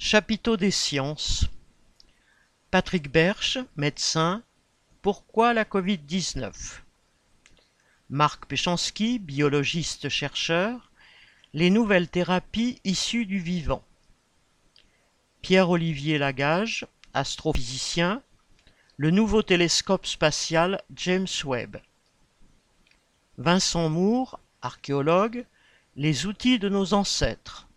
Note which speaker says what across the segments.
Speaker 1: Chapiteau des sciences. Patrick Berche, médecin. Pourquoi la Covid-19 Marc Péchanski, biologiste-chercheur. Les nouvelles thérapies issues du vivant. Pierre-Olivier Lagage, astrophysicien. Le nouveau télescope spatial James Webb. Vincent Moore, archéologue. Les outils de nos ancêtres.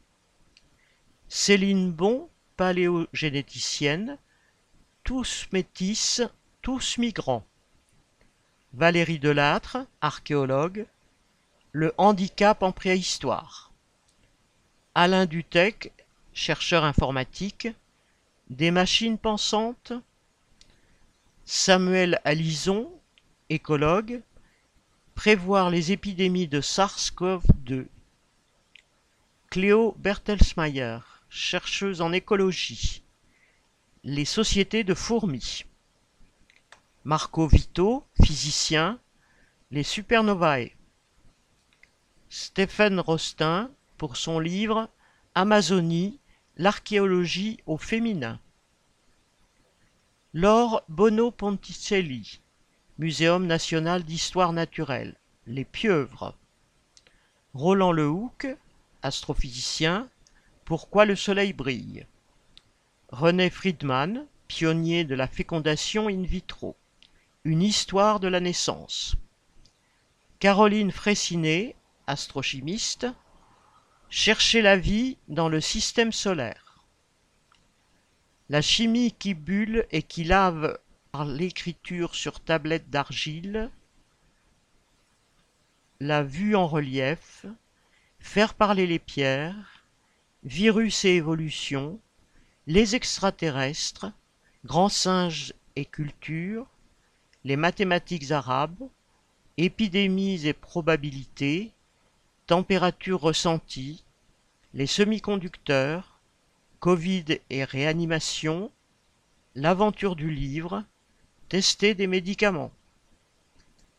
Speaker 1: Céline Bon, paléogénéticienne, tous métis, tous migrants. Valérie Delattre, archéologue, le handicap en préhistoire. Alain Dutec, chercheur informatique, des machines pensantes. Samuel Alison, écologue, prévoir les épidémies de SARS-CoV-2. Cléo Bertelsmayer, chercheuse en écologie. Les sociétés de fourmis. Marco Vito, physicien. Les supernovae. Stephen Rostin pour son livre Amazonie, l'archéologie au féminin. Laure Bono Ponticelli, Muséum national d'histoire naturelle. Les pieuvres. Roland Lehoucq, astrophysicien, pourquoi le soleil brille? René Friedman, pionnier de la fécondation in vitro. Une histoire de la naissance. Caroline Fraissinet, astrochimiste. Chercher la vie dans le système solaire. La chimie qui bulle et qui lave par l'écriture sur tablette d'argile. La vue en relief. Faire parler les pierres Virus et évolution, les extraterrestres, grands singes et culture, les mathématiques arabes, épidémies et probabilités, température ressentie, les semi-conducteurs, Covid et réanimation, l'aventure du livre, tester des médicaments.